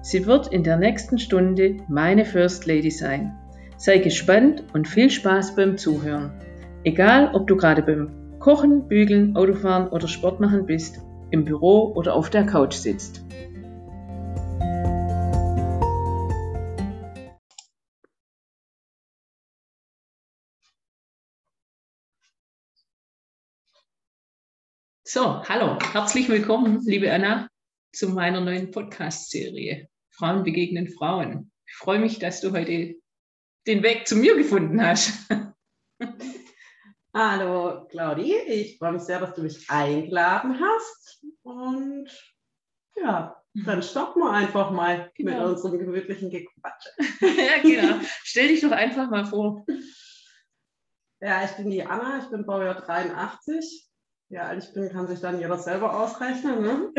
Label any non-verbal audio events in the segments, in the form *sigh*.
Sie wird in der nächsten Stunde meine First Lady sein. Sei gespannt und viel Spaß beim Zuhören. Egal, ob du gerade beim Kochen, Bügeln, Autofahren oder Sport machen bist, im Büro oder auf der Couch sitzt. So, hallo, herzlich willkommen, liebe Anna, zu meiner neuen Podcast-Serie Frauen begegnen Frauen. Ich freue mich, dass du heute den Weg zu mir gefunden hast. *laughs* Hallo Claudi, ich freue mich sehr, dass du mich eingeladen hast. Und ja, dann starten wir einfach mal genau. mit unserem gemütlichen Gequatsche. *laughs* ja, genau. Stell dich doch einfach mal vor. Ja, ich bin die Anna, ich bin Baujahr 83. Ja, ich bin, kann sich dann jeder selber ausrechnen. Ne?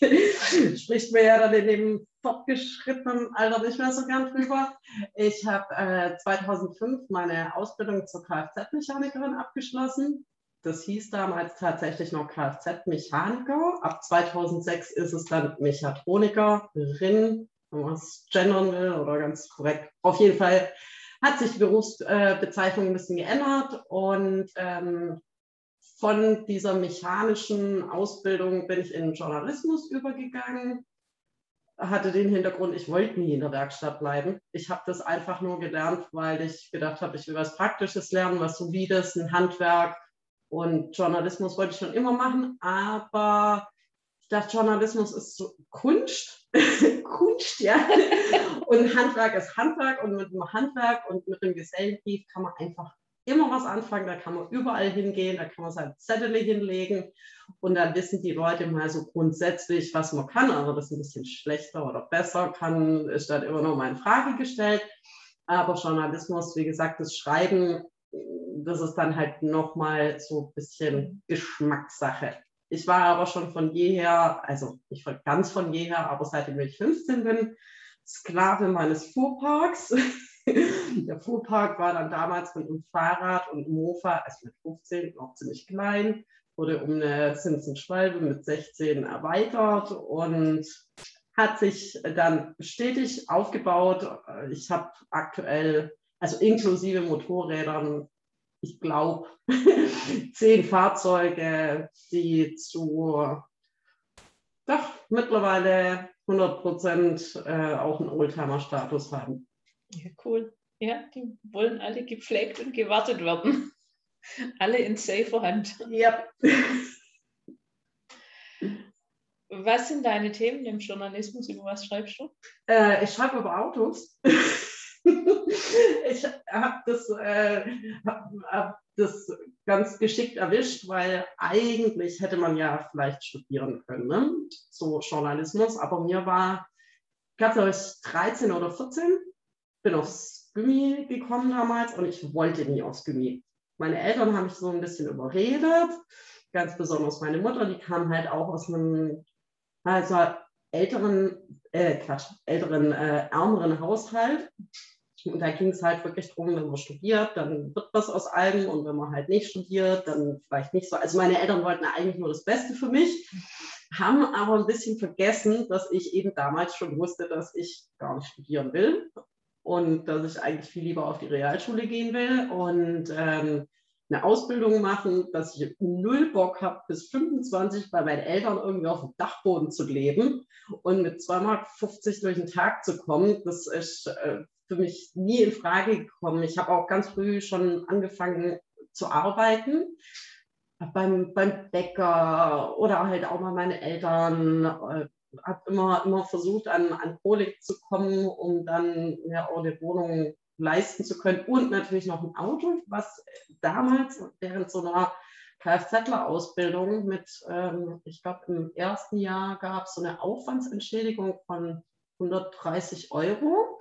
*laughs* Spricht mir ja dann in dem fortgeschrittenen Alter nicht mehr so gern drüber. Ich habe äh, 2005 meine Ausbildung zur Kfz-Mechanikerin abgeschlossen. Das hieß damals tatsächlich noch Kfz-Mechaniker. Ab 2006 ist es dann Mechatronikerin, wenn man es gendern will oder ganz korrekt. Auf jeden Fall hat sich die Berufsbezeichnung ein bisschen geändert und ähm, von dieser mechanischen Ausbildung bin ich in Journalismus übergegangen. Hatte den Hintergrund, ich wollte nie in der Werkstatt bleiben. Ich habe das einfach nur gelernt, weil ich gedacht habe, ich will was Praktisches lernen, was Solides, ein Handwerk. Und Journalismus wollte ich schon immer machen, aber ich dachte, Journalismus ist so Kunst. *laughs* Kunst, ja. Und Handwerk ist Handwerk und mit dem Handwerk und mit dem Gesellenbrief kann man einfach immer was anfangen, da kann man überall hingehen, da kann man sein Zettel hinlegen und dann wissen die Leute mal so grundsätzlich, was man kann, aber das ein bisschen schlechter oder besser kann, ist dann immer noch mal in Frage gestellt. Aber Journalismus, wie gesagt, das Schreiben, das ist dann halt nochmal so ein bisschen Geschmackssache. Ich war aber schon von jeher, also nicht ganz von jeher, aber seitdem ich 15 bin, Sklave meines Fuhrparks. *laughs* *laughs* Der Fuhrpark war dann damals mit einem Fahrrad und Mofa, also mit 15, noch ziemlich klein, wurde um eine Zinsenschwalbe mit 16 erweitert und hat sich dann stetig aufgebaut. Ich habe aktuell, also inklusive Motorrädern, ich glaube, *laughs* zehn Fahrzeuge, die zu doch mittlerweile 100 Prozent äh, auch einen Oldtimer-Status haben. Ja, cool. Ja, die wollen alle gepflegt und gewartet werden. *laughs* alle in safer Hand. Ja. Was sind deine Themen im Journalismus? Über was schreibst du? Äh, ich schreibe über Autos. *laughs* ich habe das, äh, hab, hab das ganz geschickt erwischt, weil eigentlich hätte man ja vielleicht studieren können, ne? so Journalismus. Aber mir war, ich glaube, ich 13 oder 14 bin aufs Gummi gekommen damals und ich wollte nie aufs Gummi. Meine Eltern haben mich so ein bisschen überredet, ganz besonders meine Mutter, die kam halt auch aus einem also älteren, äh, Quatsch, älteren, äh, ärmeren Haushalt. Und da ging es halt wirklich darum, wenn man studiert, dann wird was aus allem und wenn man halt nicht studiert, dann vielleicht nicht so. Also meine Eltern wollten eigentlich nur das Beste für mich, haben aber ein bisschen vergessen, dass ich eben damals schon wusste, dass ich gar nicht studieren will und dass ich eigentlich viel lieber auf die Realschule gehen will und ähm, eine Ausbildung machen, dass ich null Bock habe, bis 25 bei meinen Eltern irgendwie auf dem Dachboden zu leben und mit 2,50 Mark durch den Tag zu kommen. Das ist äh, für mich nie in Frage gekommen. Ich habe auch ganz früh schon angefangen zu arbeiten. Beim, beim Bäcker oder halt auch mal meine Eltern, äh, habe immer, immer versucht, an, an Kohle zu kommen, um dann ja eine Wohnung leisten zu können und natürlich noch ein Auto, was damals während so einer Kfz-Ausbildung mit, ähm, ich glaube, im ersten Jahr gab es so eine Aufwandsentschädigung von 130 Euro.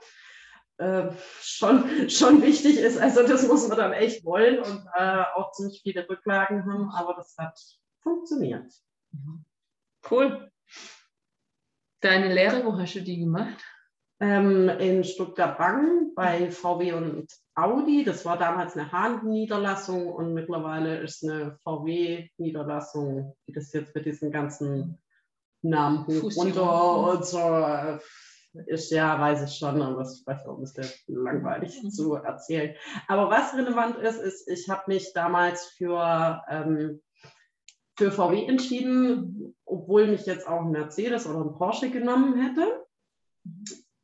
äh, schon, schon wichtig ist. Also das muss man dann echt wollen und äh, auch ziemlich viele Rücklagen haben, aber das hat funktioniert. Cool. Deine Lehre, wo hast du die gemacht? Ähm, in Stuttgart-Bangen bei VW und Audi. Das war damals eine Hahn-Niederlassung und mittlerweile ist eine VW-Niederlassung, die das jetzt mit diesen ganzen Namen hoch runter und so äh, ist, ja, weiß ich schon, aber das ist vielleicht auch ein bisschen langweilig mhm. zu erzählen. Aber was relevant ist, ist, ich habe mich damals für, ähm, für VW entschieden, obwohl mich jetzt auch ein Mercedes oder ein Porsche genommen hätte.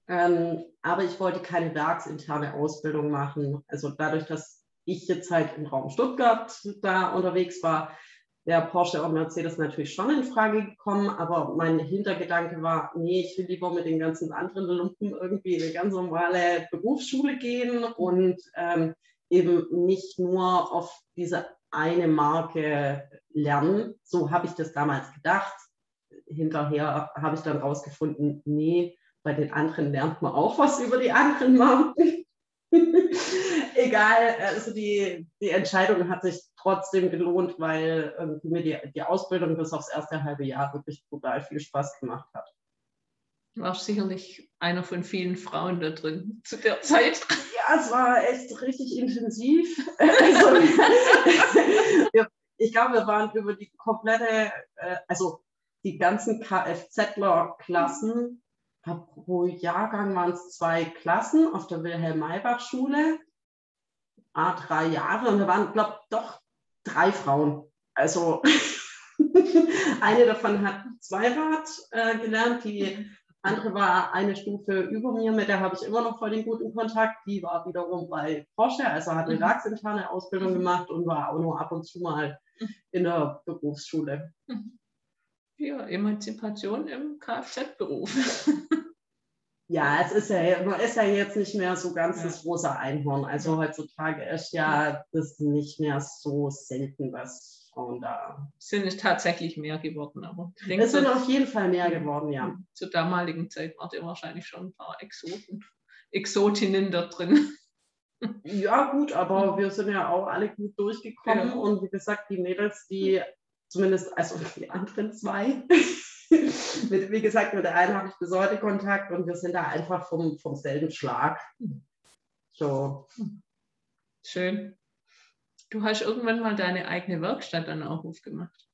Ähm, aber ich wollte keine werksinterne Ausbildung machen. Also dadurch, dass ich jetzt halt im Raum Stuttgart da unterwegs war, wäre Porsche und Mercedes natürlich schon in Frage gekommen, aber mein Hintergedanke war, nee, ich will lieber mit den ganzen anderen Lumpen irgendwie in eine ganz normale Berufsschule gehen und ähm, eben nicht nur auf diese eine Marke lernen. So habe ich das damals gedacht. Hinterher habe ich dann rausgefunden, nee, bei den anderen lernt man auch was über die anderen Marken. *laughs* Egal, also die, die Entscheidung hat sich trotzdem gelohnt, weil mir die, die Ausbildung bis aufs erste halbe Jahr wirklich total viel Spaß gemacht hat. Du warst sicherlich einer von vielen Frauen da drin zu der Zeit. Ja, es war echt richtig intensiv. *laughs* Also, *laughs* ich glaube, wir waren über die komplette, äh, also die ganzen Kfzler-Klassen pro Jahrgang waren es zwei Klassen auf der Wilhelm-Maybach-Schule, a drei Jahre und da waren, glaube ich, doch drei Frauen. Also *laughs* eine davon hat Zweirad äh, gelernt, die andere war eine Stufe über mir, mit der habe ich immer noch voll den guten Kontakt. Die war wiederum bei Porsche, also hat eine mhm. werksinterne Ausbildung gemacht und war auch nur ab und zu mal in der Berufsschule. Mhm ja, Emanzipation im Kfz-Beruf. *laughs* Ja, es ist ja, man ist ja jetzt nicht mehr so ganz ja. das rosa Einhorn. Also heutzutage ist ja das nicht mehr so selten, dass Frauen da. Sind es tatsächlich mehr geworden, aber. Es sind auf jeden Fall mehr geworden, ja. Zur damaligen Zeit waren ihr wahrscheinlich schon ein paar Exoten, Exotinnen da drin. *laughs* Ja, gut, aber wir sind ja auch alle gut durchgekommen. Ja. Und wie gesagt, die Mädels, die zumindest, also die anderen zwei. *laughs* mit, wie gesagt, mit der einen habe ich bis heute Kontakt und wir sind da einfach vom, vom selben Schlag. So. Schön. Du hast irgendwann mal deine eigene Werkstatt dann auch aufgemacht.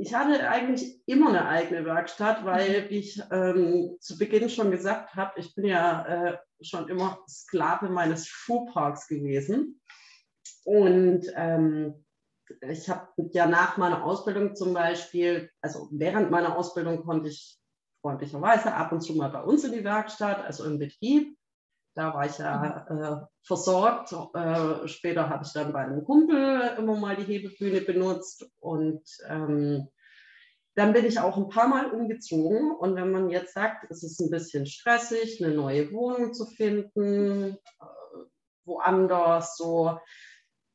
Ich hatte eigentlich immer eine eigene Werkstatt, weil, mhm. wie ich ähm, zu Beginn schon gesagt habe, ich bin ja äh, schon immer Sklave meines Fuhrparks gewesen. Und ähm, ich habe ja nach meiner Ausbildung zum Beispiel, also während meiner Ausbildung konnte ich freundlicherweise ab und zu mal bei uns in die Werkstatt, also im Betrieb. Da war ich ja äh, versorgt. Äh, später habe ich dann bei einem Kumpel immer mal die Hebebühne benutzt und ähm, dann bin ich auch ein paar Mal umgezogen. Und wenn man jetzt sagt, es ist ein bisschen stressig, eine neue Wohnung zu finden, äh, woanders so,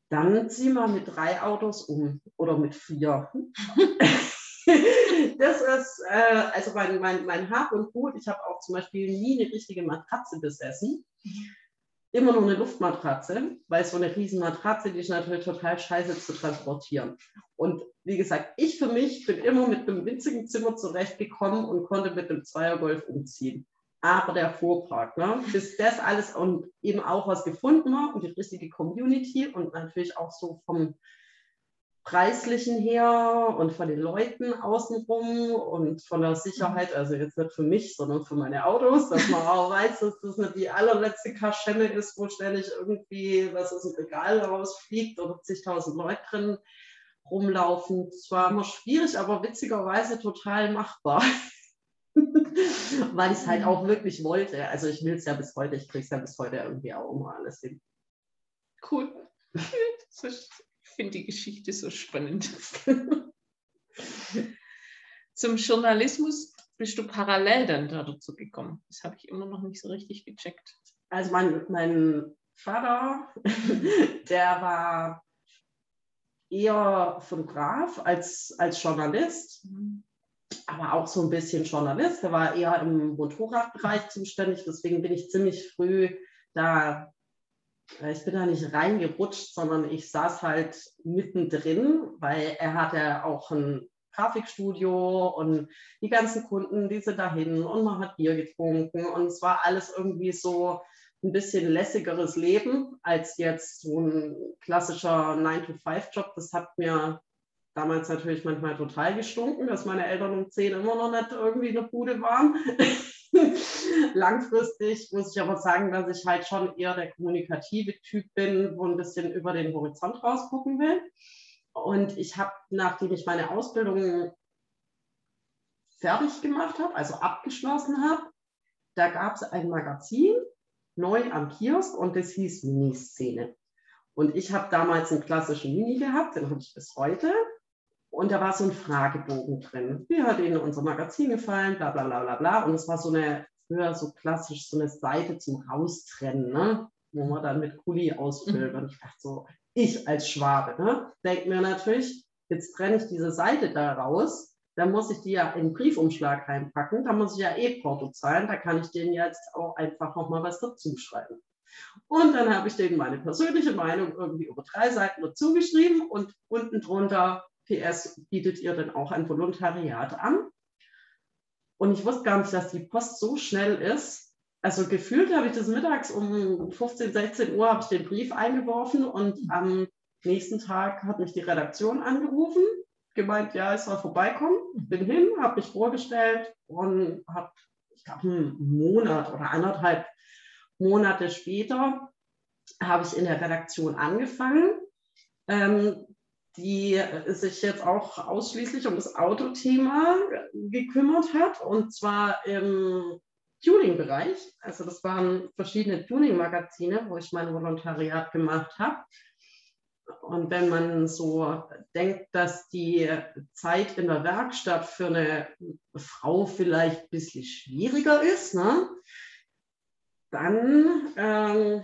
dann zieh mal mit drei Autos um oder mit vier. *laughs* *laughs* das ist äh, also mein, mein, mein Hab und Gut. Ich habe auch zum Beispiel nie eine richtige Matratze besessen. Immer nur eine Luftmatratze, weil so eine riesen Matratze, die ist natürlich total scheiße zu transportieren. Und wie gesagt, ich für mich bin immer mit einem winzigen Zimmer zurechtgekommen und konnte mit dem Zweiergolf umziehen aber der Fuhrpark, ne? bis das alles und eben auch was gefunden war und die richtige Community und natürlich auch so vom preislichen her und von den Leuten außenrum und von der Sicherheit, also jetzt nicht für mich, sondern für meine Autos, dass man auch weiß, dass das nicht die allerletzte Kaschemme ist, wo ständig irgendwie was aus dem Regal rausfliegt oder zigtausend Leute drin rumlaufen. Es war immer schwierig, aber witzigerweise total machbar. *laughs* weil ich es halt auch wirklich wollte. Also ich will es ja bis heute, ich kriege es ja bis heute irgendwie auch immer alles hin. Cool. *laughs* finde die Geschichte so spannend. *laughs* Zum Journalismus bist du parallel dann dazu gekommen. Das habe ich immer noch nicht so richtig gecheckt. Also mein, mein Vater, *laughs* der war eher Fotograf als, als Journalist. Aber auch so ein bisschen Journalist. Er war eher im Motorradbereich zuständig, deswegen bin ich ziemlich früh da, ich bin da nicht reingerutscht, sondern ich saß halt mittendrin, weil er hatte auch ein Grafikstudio und die ganzen Kunden, die sind dahin und man hat Bier getrunken und es war alles irgendwie so ein bisschen lässigeres Leben als jetzt so ein klassischer 9-to-5-Job. Das hat mir damals natürlich manchmal total gestunken, dass meine Eltern um 10 immer noch nicht irgendwie in der Bude waren. *laughs* Langfristig muss ich aber sagen, dass ich halt schon eher der kommunikative Typ bin, wo ein bisschen über den Horizont rausgucken will. Und ich habe, nachdem ich meine Ausbildung fertig gemacht habe, also abgeschlossen habe, da gab es ein Magazin, neu am Kiosk, und das hieß Miniszene. Und ich habe damals einen klassischen Mini gehabt, den habe ich bis heute. Und da war so ein Fragebogen drin. Wie hat Ihnen unser Magazin gefallen? Bla bla bla bla bla. Und es war so eine, früher so klassisch, so eine Seite zum Raustrennen, ne? wo man dann mit Kuli ausfüllt. Mhm. Und ich dachte so, ich als Schwabe, ne? denke mir natürlich, jetzt trenne ich diese Seite da raus, dann muss ich die ja in den Briefumschlag reinpacken, da muss ich ja eh Porto zahlen, da kann ich denen jetzt auch einfach nochmal was dazu schreiben. Und dann habe ich denen meine persönliche Meinung irgendwie über drei Seiten dazu geschrieben und unten drunter PS bietet ihr dann auch ein Volontariat an. Und ich wusste gar nicht, dass die Post so schnell ist, also gefühlt habe ich das mittags um 15, 16 Uhr habe ich den Brief eingeworfen und am nächsten Tag hat mich die Redaktion angerufen, gemeint, ja, ich soll vorbeikommen. Bin hin, habe mich vorgestellt und habe, ich glaube, einen Monat oder anderthalb Monate später habe ich in der Redaktion angefangen, ähm, die sich jetzt auch ausschließlich um das Autothema gekümmert hat und zwar im Tuning-Bereich. Also das waren verschiedene Tuning-Magazine, wo ich mein Volontariat gemacht habe. Und wenn man so denkt, dass die Zeit in der Werkstatt für eine Frau vielleicht ein bisschen schwieriger ist, ne, dann ähm,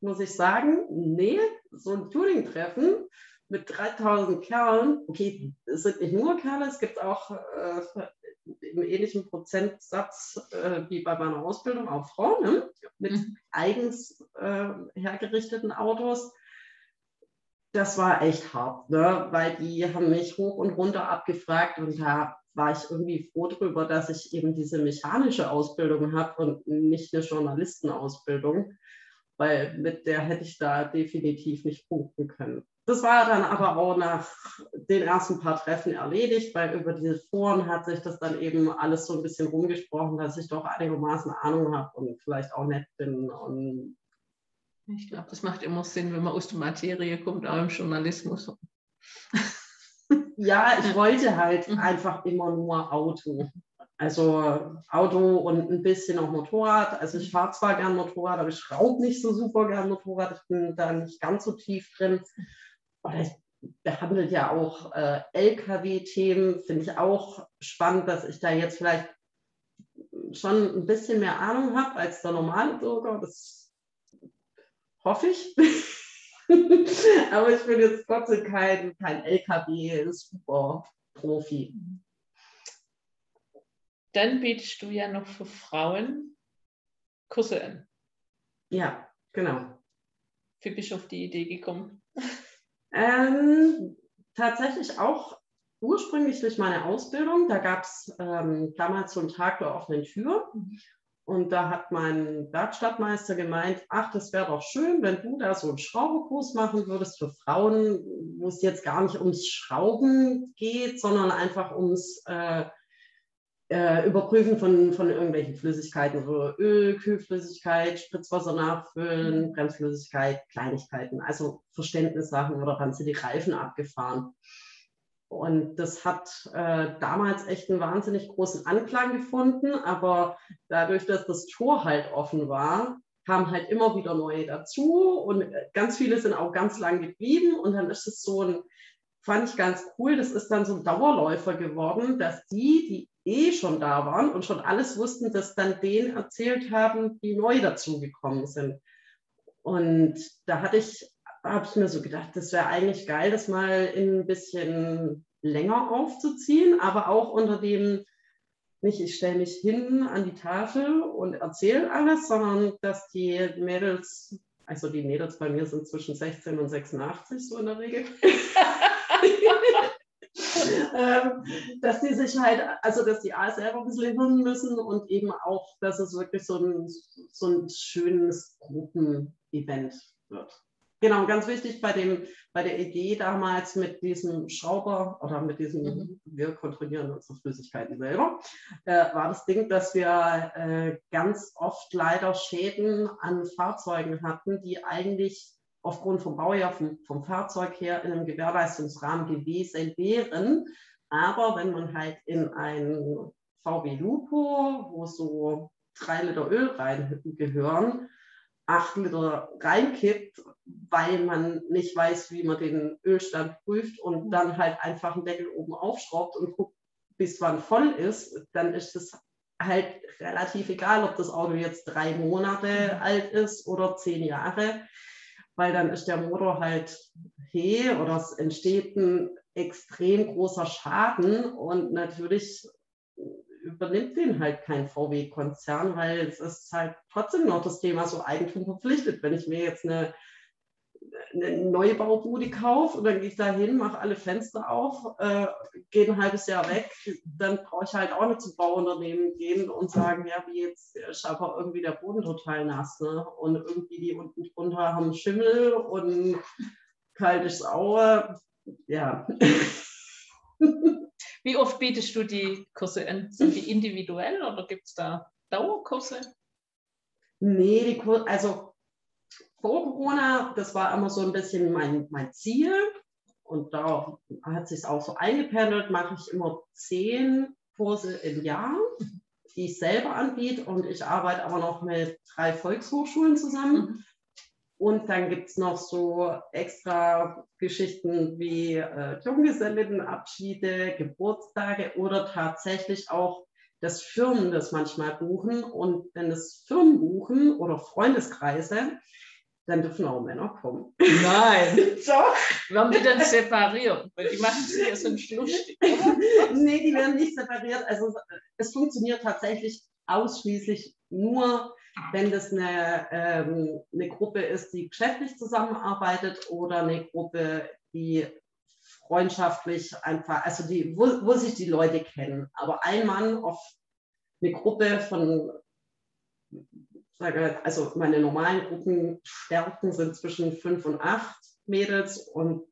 muss ich sagen, nee, so ein Tuning-Treffen mit 3000 Kerlen, okay, es sind nicht nur Kerle, es gibt auch äh, im ähnlichen Prozentsatz äh, wie bei meiner Ausbildung auch Frauen ne? mit mhm. eigens äh, hergerichteten Autos. Das war echt hart, ne? weil die haben mich hoch und runter abgefragt und da war ich irgendwie froh darüber, dass ich eben diese mechanische Ausbildung habe und nicht eine Journalistenausbildung, weil mit der hätte ich da definitiv nicht punkten können. Das war dann aber auch nach den ersten paar Treffen erledigt, weil über diese Foren hat sich das dann eben alles so ein bisschen rumgesprochen, dass ich doch einigermaßen Ahnung habe und vielleicht auch nett bin. Und ich glaube, das macht immer Sinn, wenn man aus der Materie kommt, auch im Journalismus. Ja, ich wollte halt mhm. einfach immer nur Auto. Also Auto und ein bisschen auch Motorrad. Also ich fahre zwar gern Motorrad, aber ich schraube nicht so super gern Motorrad. Ich bin da nicht ganz so tief drin oder ich behandelt ja auch äh, Lkw-Themen, finde ich auch spannend, dass ich da jetzt vielleicht schon ein bisschen mehr Ahnung habe als der normale Bürger. Das hoffe ich. *laughs* Aber ich bin jetzt trotzdem kein, kein LKW-Super-Profi. Dann bietest du ja noch für Frauen Kurse an. Ja, genau. Wie bist du auf die Idee gekommen? Ähm, tatsächlich auch ursprünglich durch meine Ausbildung. Da gab es ähm, damals so einen Tag der offenen Tür. Und da hat mein Werkstattmeister gemeint, ach, das wäre doch schön, wenn du da so einen Schraubekurs machen würdest für Frauen, wo es jetzt gar nicht ums Schrauben geht, sondern einfach ums äh, äh, Überprüfen von, von irgendwelchen Flüssigkeiten, so Öl, Kühlflüssigkeit, Spritzwasser nachfüllen, mhm. Bremsflüssigkeit, Kleinigkeiten, also Verständnissachen oder haben sie die Reifen abgefahren. Und das hat äh, damals echt einen wahnsinnig großen Anklang gefunden, aber dadurch, dass das Tor halt offen war, kamen halt immer wieder neue dazu und ganz viele sind auch ganz lang geblieben und dann ist es so ein, fand ich ganz cool, das ist dann so ein Dauerläufer geworden, dass die, die eh schon da waren und schon alles wussten, das dann denen erzählt haben, die neu dazugekommen sind. Und da hatte ich, habe ich mir so gedacht, das wäre eigentlich geil, das mal in ein bisschen länger aufzuziehen, aber auch unter dem, nicht ich stelle mich hin an die Tafel und erzähle alles, sondern dass die Mädels, also die Mädels bei mir sind zwischen 16 und 86 so in der Regel. *laughs* *laughs* ähm, dass die sich halt, also dass die A selber ein bisschen lernen müssen und eben auch, dass es wirklich so ein, so ein schönes Gruppenevent wird. Genau, ganz wichtig bei, dem, bei der Idee damals mit diesem Schrauber oder mit diesem, mhm. wir kontrollieren unsere Flüssigkeiten selber, äh, war das Ding, dass wir äh, ganz oft leider Schäden an Fahrzeugen hatten, die eigentlich aufgrund vom Baujahr vom, vom Fahrzeug her in einem Gewährleistungsrahmen gewesen wären. Aber wenn man halt in ein VW Lupo, wo so drei Liter Öl rein gehören, acht Liter reinkippt, weil man nicht weiß, wie man den Ölstand prüft und dann halt einfach einen Deckel oben aufschraubt und guckt, bis wann voll ist, dann ist es halt relativ egal, ob das Auto jetzt drei Monate alt ist oder zehn Jahre, weil dann ist der Motor halt he oder es entsteht ein extrem großer Schaden und natürlich übernimmt den halt kein VW-Konzern, weil es ist halt trotzdem noch das Thema so Eigentum verpflichtet. Wenn ich mir jetzt eine, eine Neubaubude kaufe und dann gehe ich da hin, mache alle Fenster auf, äh, gehe ein halbes Jahr weg, dann brauche ich halt auch nicht zum Bauunternehmen gehen und sagen, ja, wie jetzt ist aber irgendwie der Boden total nass. Ne? Und irgendwie die unten drunter haben Schimmel und kaltes Aue. Ja. *laughs* Wie oft bietest du die Kurse an? Sind die individuell oder gibt es da Dauerkurse? Nee, die Kurse, also vor Corona, das war immer so ein bisschen mein, mein Ziel. Und da hat sich auch so eingependelt, mache ich immer zehn Kurse im Jahr, die ich selber anbiete. Und ich arbeite aber noch mit drei Volkshochschulen zusammen. Mhm. Und dann gibt es noch so extra Geschichten wie äh, Junggesellinnenabschiede, Geburtstage oder tatsächlich auch, dass Firmen das manchmal buchen. Und wenn das Firmen buchen oder Freundeskreise, dann dürfen auch Männer kommen. Nein. *laughs* Doch. Werden die dann separiert? Weil die machen sich ja so ein Schlussstück, nee, die werden nicht separiert. Also es funktioniert tatsächlich ausschließlich nur wenn das eine, ähm, eine Gruppe ist, die geschäftlich zusammenarbeitet oder eine Gruppe, die freundschaftlich einfach, also die, wo, wo sich die Leute kennen. Aber ein Mann auf eine Gruppe von, sage, also meine normalen Gruppenstärken sind zwischen fünf und acht Mädels und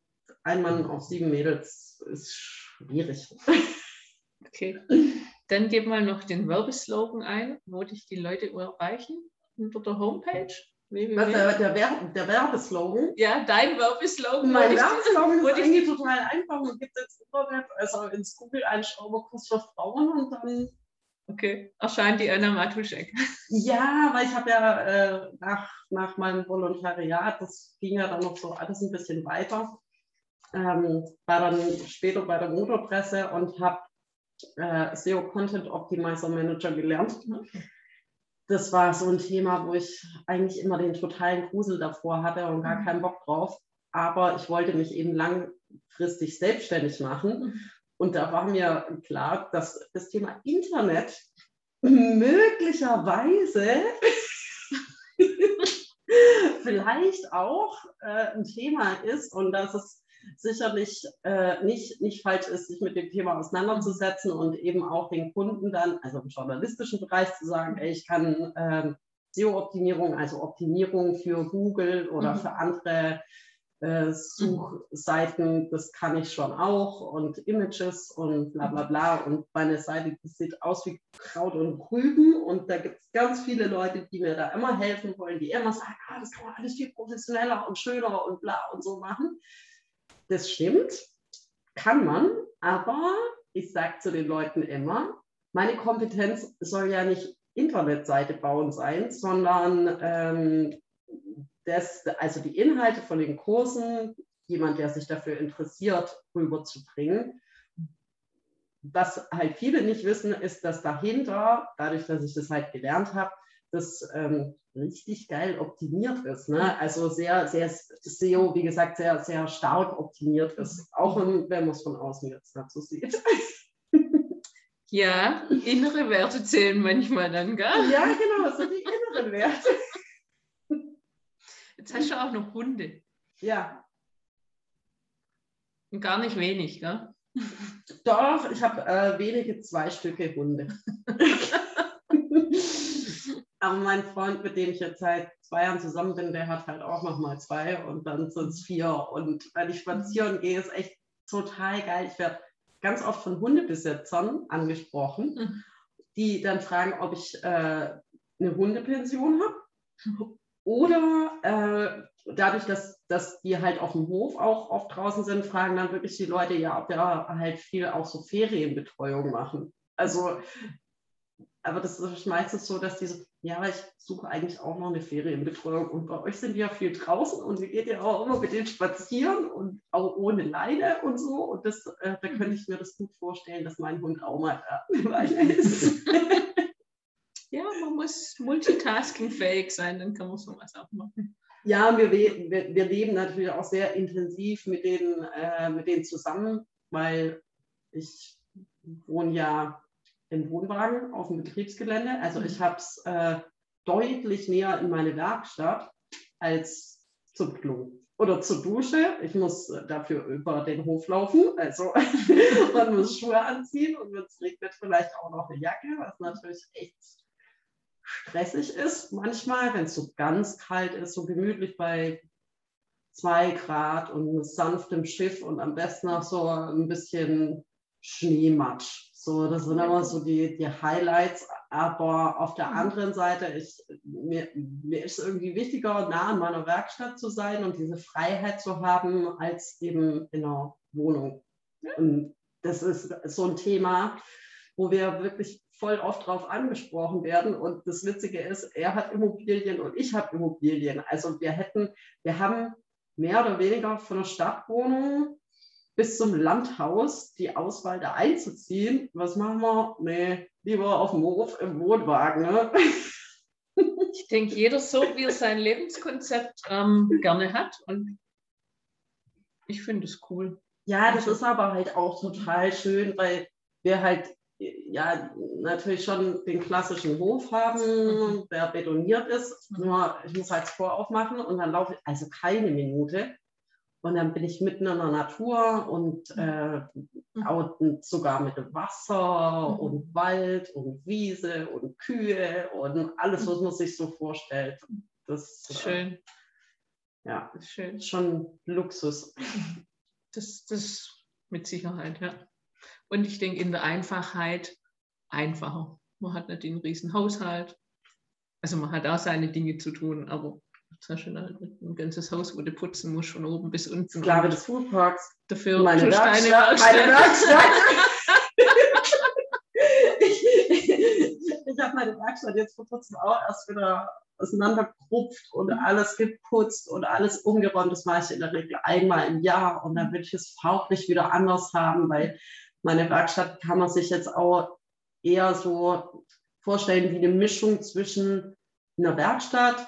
ein Mann auf sieben Mädels ist schwierig. Okay. Dann gib mal noch den Werbeslogan ein, wo dich die Leute erreichen unter der Homepage. Was, der, der, Werbe, der Werbeslogan? Ja, dein Werbeslogan. Mein Werbeslogan ist eigentlich total einfach. Man gibt jetzt Internet, also ins Google einschreiben, Kurs für Frauen und dann. Okay, erscheint die Anna Matuschek. Ja, weil ich habe ja äh, nach, nach meinem Volontariat, das ging ja dann noch so alles ein bisschen weiter, ähm, war dann später bei der Motorpresse und habe äh, SEO Content Optimizer Manager gelernt. Das war so ein Thema, wo ich eigentlich immer den totalen Grusel davor hatte und gar mhm. keinen Bock drauf. Aber ich wollte mich eben langfristig selbstständig machen. Mhm. Und da war mir klar, dass das Thema Internet möglicherweise *laughs* vielleicht auch äh, ein Thema ist und dass es sicherlich äh, nicht, nicht falsch ist, sich mit dem Thema auseinanderzusetzen und eben auch den Kunden dann, also im journalistischen Bereich zu sagen, ey, ich kann äh, SEO-Optimierung, also Optimierung für Google oder mhm. für andere äh, Suchseiten, das kann ich schon auch und Images und bla bla bla und meine Seite sieht aus wie Kraut und Rüben und da gibt es ganz viele Leute, die mir da immer helfen wollen, die immer sagen, ah, das kann man alles viel professioneller und schöner und bla und so machen das stimmt, kann man, aber ich sage zu den Leuten immer, meine Kompetenz soll ja nicht Internetseite bauen sein, sondern ähm, das, also die Inhalte von den Kursen, jemand, der sich dafür interessiert, rüberzubringen. Was halt viele nicht wissen, ist, dass dahinter, dadurch, dass ich das halt gelernt habe, das ähm, richtig geil optimiert ist. Ne? Also sehr, sehr SEO, wie gesagt, sehr, sehr stark optimiert ist. Auch wenn man es von außen jetzt dazu sieht. *laughs* Ja, innere Werte zählen manchmal dann, gell? Ja, genau, so die inneren Werte. Jetzt hast du auch noch Hunde. Ja. Und gar nicht wenig, gell? Doch, ich habe äh, wenige zwei Stücke Hunde. *laughs* Aber mein Freund, mit dem ich jetzt seit zwei Jahren zusammen bin, der hat halt auch noch mal zwei und dann sind es vier. Und wenn ich spazieren gehe, ist echt total geil. Ich werde ganz oft von Hundebesitzern angesprochen, mhm. die dann fragen, ob ich äh, eine Hundepension habe. Oder äh, dadurch, dass, dass die halt auf dem Hof auch oft draußen sind, fragen dann wirklich die Leute, ja, ob wir halt viel auch so Ferienbetreuung machen. Also aber das ist meistens so, dass diese, ja, ich suche eigentlich auch noch eine Ferienbetreuung und bei euch sind wir ja viel draußen und ihr geht ja auch immer mit denen spazieren und auch ohne Leine und so und das, äh, da könnte ich mir das gut vorstellen, dass mein Hund auch mal da *laughs* ist. *laughs* ja, man muss multitaskingfähig sein, dann kann man sowas auch machen. Ja, wir, wir, wir leben natürlich auch sehr intensiv mit denen, äh, mit denen zusammen, weil ich wohne ja im Wohnwagen auf dem Betriebsgelände. Also ich mhm. habe es äh, deutlich näher in meine Werkstatt als zum Klo oder zur Dusche. Ich muss äh, dafür über den Hof laufen. Also *laughs* man muss Schuhe anziehen und wenn es regnet, vielleicht auch noch eine Jacke, was natürlich echt stressig ist. Manchmal, wenn es so ganz kalt ist, so gemütlich bei zwei Grad und sanftem Schiff und am besten auch so ein bisschen Schneematsch. So, das sind aber so die, die Highlights. Aber auf der mhm. anderen Seite, ich, mir, mir ist irgendwie wichtiger, nah an meiner Werkstatt zu sein und diese Freiheit zu haben, als eben in einer Wohnung. Und das ist so ein Thema, wo wir wirklich voll oft drauf angesprochen werden. Und das Witzige ist, er hat Immobilien und ich habe Immobilien. Also wir hätten, wir haben mehr oder weniger von der Stadtwohnung bis zum Landhaus die Auswahl da einzuziehen. Was machen wir? Nee, lieber auf dem Hof im Wohnwagen. Ne? *laughs* Ich denke, jeder so, wie er sein Lebenskonzept ähm, gerne hat. Und ich finde es cool. Ja, das ist aber halt auch total schön, weil wir halt ja natürlich schon den klassischen Hof haben, mhm. der betoniert ist. Nur ich muss halt das Tor aufmachen und dann laufe ich also keine Minute und dann bin ich mitten in der Natur und, äh, und sogar mit Wasser mhm. und Wald und Wiese und Kühe und alles, was man sich so vorstellt. Das äh, schön. Äh, ja, schön. Schon Luxus. Das, das mit Sicherheit, ja. Und ich denke in der Einfachheit einfacher. Man hat nicht den riesen Haushalt. Also man hat auch seine Dinge zu tun, aber Jetzt hast du ein ganzes Haus, wo du putzen musst, von oben bis unten. Sklave des Foodparks. Dafür meine Werkstatt. Meine Werkstatt. *laughs* ich, ich habe meine Werkstatt jetzt vor kurzem auch erst wieder auseinandergerupft und mhm. alles geputzt und alles umgeräumt. Das mache ich in der Regel einmal im Jahr und dann will ich es farblich wieder anders haben, weil meine Werkstatt kann man sich jetzt auch eher so vorstellen wie eine Mischung zwischen einer Werkstatt,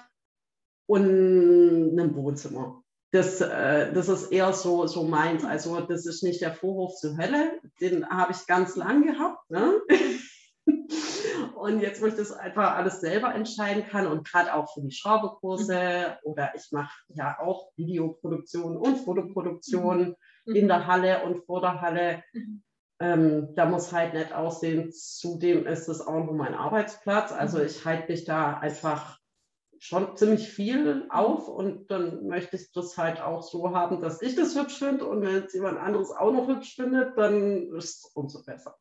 und einem Wohnzimmer. Das, äh, das ist eher so, so meins. Also das ist nicht der Vorhof zur Hölle, den habe ich ganz lang gehabt. Ne? *laughs* Und jetzt, wo ich das einfach alles selber entscheiden kann und gerade auch für die Schraubekurse oder ich mache ja auch Videoproduktion und Fotoproduktion mhm. in der Halle und vor der Halle. Mhm. Ähm, da muss halt nett aussehen. Zudem ist es auch nur mein Arbeitsplatz. Also mhm. ich halte mich da einfach schon ziemlich viel auf und dann möchte ich das halt auch so haben, dass ich das hübsch finde und wenn es jemand anderes auch noch hübsch findet, dann ist es umso besser.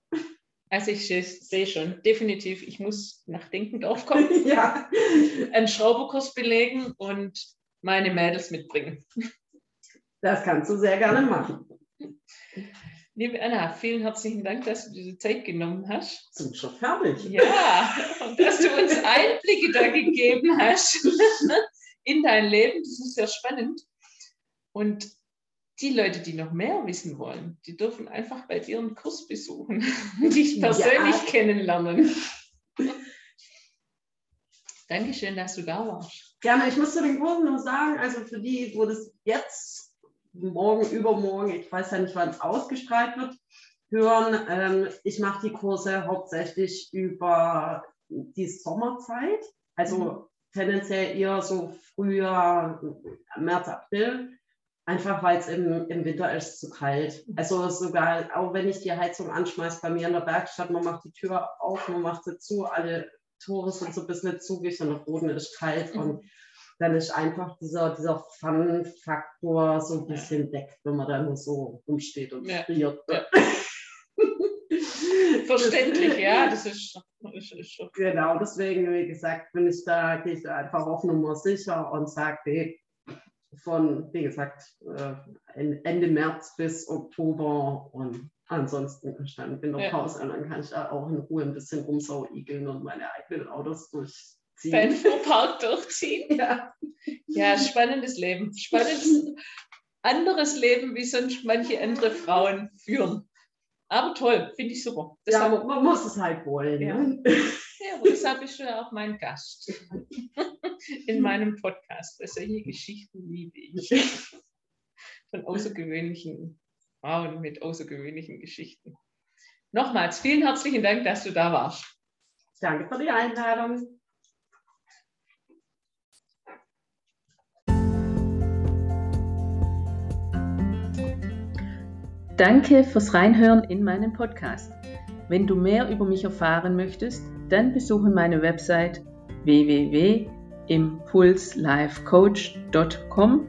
Also ich sehe schon, definitiv, ich muss nachdenkend aufkommen, *laughs* ja. einen Schrauberkurs belegen und meine Mädels mitbringen. Das kannst du sehr gerne machen. Liebe Anna, vielen herzlichen Dank, dass du diese Zeit genommen hast. Sind schon fertig. Ja, und dass du uns Einblicke da gegeben hast *laughs* in dein Leben. Das ist sehr spannend. Und die Leute, die noch mehr wissen wollen, die dürfen einfach bei dir einen Kurs besuchen und dich persönlich ja. kennenlernen. Dankeschön, dass du da warst. Gerne. Ich muss zu den Kursen nur sagen, also für die, wo das jetzt morgen, übermorgen, ich weiß ja nicht, wann es ausgestrahlt wird, hören, ähm, ich mache die Kurse hauptsächlich über die Sommerzeit, also mhm. tendenziell eher so früher März, April, einfach weil es im, im Winter ist zu kalt. Also sogar, auch wenn ich die Heizung anschmeiße bei mir in der Werkstatt, man macht die Tür auf, man macht sie zu, alle Tore sind so ein bisschen zugig und der Boden ist kalt mhm. und dann ist einfach dieser, dieser Fun-Faktor so ein bisschen weg, wenn man da nur so rumsteht und ja. friert. Ja. *laughs* Verständlich, ja, das ist, ist, ist schon. Genau, deswegen, wie gesagt, bin ich da, gehe ich da einfach auf Nummer sicher und sage, hey, von, wie gesagt, äh, Ende März bis Oktober und ansonsten ist dann Winterpause ja. und dann kann ich da auch in Ruhe ein bisschen rumsauigeln und meine eigenen Autos durchziehen. Dein Fuhrpark durchziehen? Ja. Ja, spannendes Leben. Spannendes, anderes Leben, wie sonst manche andere Frauen führen. Aber toll, finde ich super. Deshalb, ja, man muss es halt wollen. Ja, ne? ja und deshalb bist du ja auch mein Gast *laughs* in meinem Podcast. Also hier Geschichten liebe ich. Von außergewöhnlichen Frauen mit außergewöhnlichen Geschichten. Nochmals vielen herzlichen Dank, dass du da warst. Danke für die Einladung. Danke fürs Reinhören in meinen Podcast. Wenn du mehr über mich erfahren möchtest, dann besuche meine Website www.impulslifecoach.com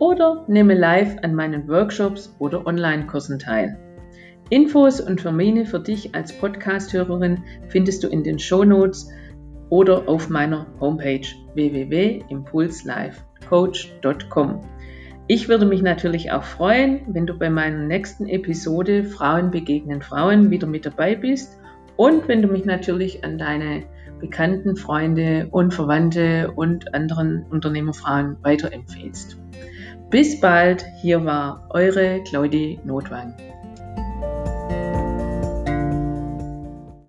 oder nehme live an meinen Workshops oder Online-Kursen teil. Infos und Termine für dich als Podcast-Hörerin findest du in den Show Notes oder auf meiner Homepage www.impulslifecoach.com. Ich würde mich natürlich auch freuen, wenn du bei meiner nächsten Episode Frauen begegnen Frauen wieder mit dabei bist und wenn du mich natürlich an deine Bekannten, Freunde und Verwandte und anderen Unternehmerfrauen weiterempfehlst. Bis bald, hier war eure Claudie Notwang.